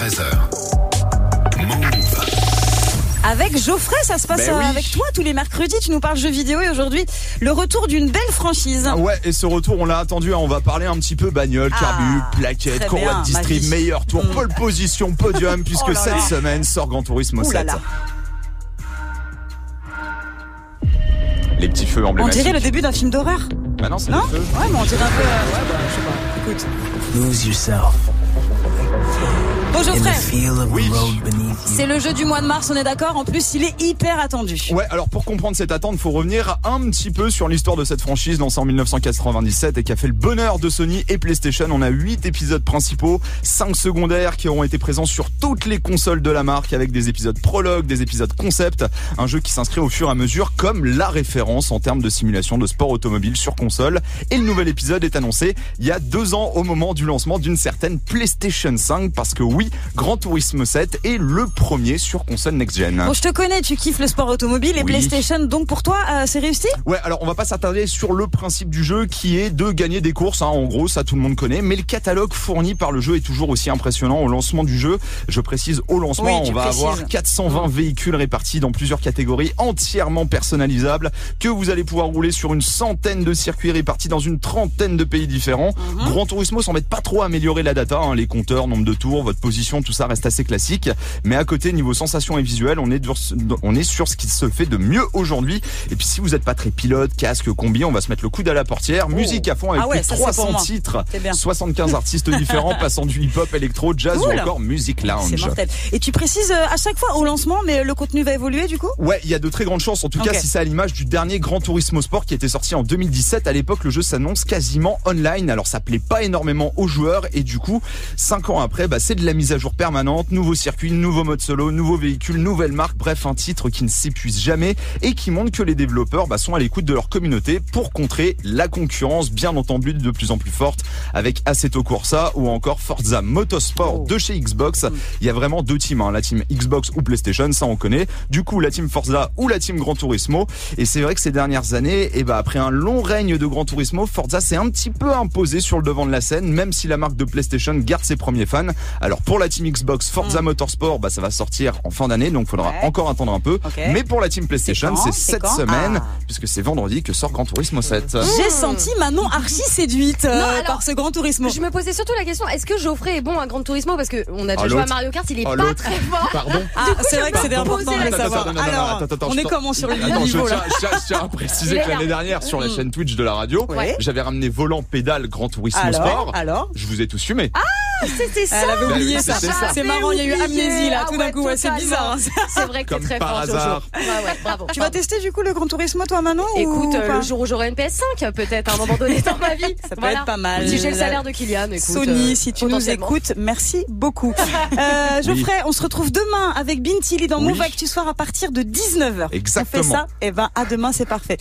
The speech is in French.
13h. Move. Avec Geoffrey, ça se passe Ben oui. euh, avec toi tous les mercredis. Tu nous parles jeux vidéo et aujourd'hui, le retour d'une belle franchise. Ah Ouais, et ce retour, on l'a attendu. hein, On va parler un petit peu bagnole, Ah, carbu, Conrad bien, District, vas-y. meilleur tour, Mm. pole position, podium, puisque Oh là cette là. semaine sort Grand là 7. là. Les petits feux On emblématiques. dirait le début d'un film d'horreur. Bah non, c'est. Ouais, mais on dirait un peu. euh, ouais, bah, je sais pas. Écoute. Lose yourself Bon, in the Geoffrey, feel of Oui. c'est le jeu du mois de mars, on est d'accord. En plus, il est hyper attendu. Ouais, alors pour comprendre cette attente, faut revenir un petit peu sur l'histoire de cette franchise lancée en 1997 et qui a fait le bonheur de Sony et PlayStation. On a 8 épisodes principaux, 5 secondaires qui auront été présents sur toutes les consoles de la marque avec des épisodes prologue, des épisodes concept, un jeu qui s'inscrit au fur et à mesure comme la référence en termes de simulation de sport automobile sur console. Et le nouvel épisode est annoncé il y a deux ans au moment du lancement d'une certaine PlayStation 5 parce que oui, Grand Turismo 7 est le premier sur console next-gen. Bon, je te connais, tu kiffes le sport automobile et Oui. PlayStation, donc pour toi, euh, c'est réussi? Ouais, alors on va pas s'attarder sur le principe du jeu qui est de gagner des courses, hein, en gros, ça tout le monde connaît, mais le catalogue fourni par le jeu est toujours aussi impressionnant au lancement du jeu. Je précise, au lancement, Oui, on va précises. avoir 420 véhicules répartis dans plusieurs catégories entièrement personnalisables que vous allez pouvoir rouler sur une centaine de circuits répartis dans une trentaine de pays différents. Mhm. Grand Turismo s'embête pas trop à améliorer la data, hein, les compteurs, nombre de tours, votre position, tout ça reste assez classique. Mais à côté, niveau sensation et visuel, on est, dur- on est sur ce qui se fait de mieux aujourd'hui. Et puis si vous n'êtes pas très pilote, casque, combi, on va se mettre le coude à la portière, musique à fond avec Ah ouais, plus de ça, c'est pour 300 moi. titres, C'est bien. 75 artistes différents passant du hip-hop, électro, jazz Cool. ou encore music C'est lounge. Et tu précises euh, à chaque fois au lancement, mais le contenu va évoluer du coup? Ouais, il y a de très grandes chances. En tout cas, si c'est à l'image du dernier Grand Turismo Sport qui était sorti en 2017. À l'époque, le jeu s'annonce quasiment online. Alors, ça plaît pas énormément aux joueurs. Et du coup, cinq ans après, bah, c'est de la mise à jour permanente. Nouveau circuit, nouveau mode solo, nouveau véhicule, nouvelle marque. Bref, un titre qui ne s'épuise jamais et qui montre que les développeurs bah, sont à l'écoute de leur communauté pour contrer la concurrence, bien entendu, de plus en plus forte avec Assetto Corsa ou encore Forza Motorsport Oh. de chez Xbox. Il y a vraiment deux teams, hein, la team Xbox ou PlayStation, ça on connaît. Du coup, la team Forza ou la team Gran Turismo. Et c'est vrai que ces dernières années, eh ben, après un long règne de Gran Turismo, Forza s'est un petit peu imposé sur le devant de la scène, même si la marque de PlayStation garde ses premiers fans. Alors pour la team Xbox, Forza Motorsport, bah, ça va sortir en fin d'année, donc faudra Ouais. encore attendre un peu. Mais pour la team PlayStation, c'est cette quand semaine, Ah. puisque c'est vendredi que sort Gran Turismo 7. J'ai senti Manon archi séduite euh, Non, alors, par ce grand tourisme. Je me posais surtout la question est-ce que Geoffrey est bon à Gran Turismo Parce qu'on a déjà Ah, joué à. Mario Kart, il est Ah, pas très fort. Pardon Ah, c'est vrai que c'est important de le savoir. attends, non, non, non, Alors, attends, attends, on je est comment sur le niveau là je tiens- à préciser Il que l'année dernière, sur la Mm. chaîne Twitch de la radio, j'avais ramené volant, pédale, Grand Turismo Sport. alors Je vous ai tous fumé. C'était ça. Elle avait oublié ça. C'est marrant, il y a eu amnésie là, Ah tout d'un ouais, coup. Ouais, c'est bizarre. hein. C'est vrai que t'es très par fort, Jojo. hasard. Ouais, ouais, bravo. Tu vas tester du coup le Grand Turismo toi Manon ou Écoute, euh, le jour où j'aurai une PS5, peut-être à un moment donné dans ma vie. Ça peut être pas mal. Si j'ai le salaire de Kylian, écoute. Sony, euh, si tu nous écoutes, merci beaucoup. Euh, Geoffrey, on se retrouve demain avec Bintili dans. Move Actu Soir à partir de 19h. Exactement. On fait ça, et ben à demain, c'est parfait.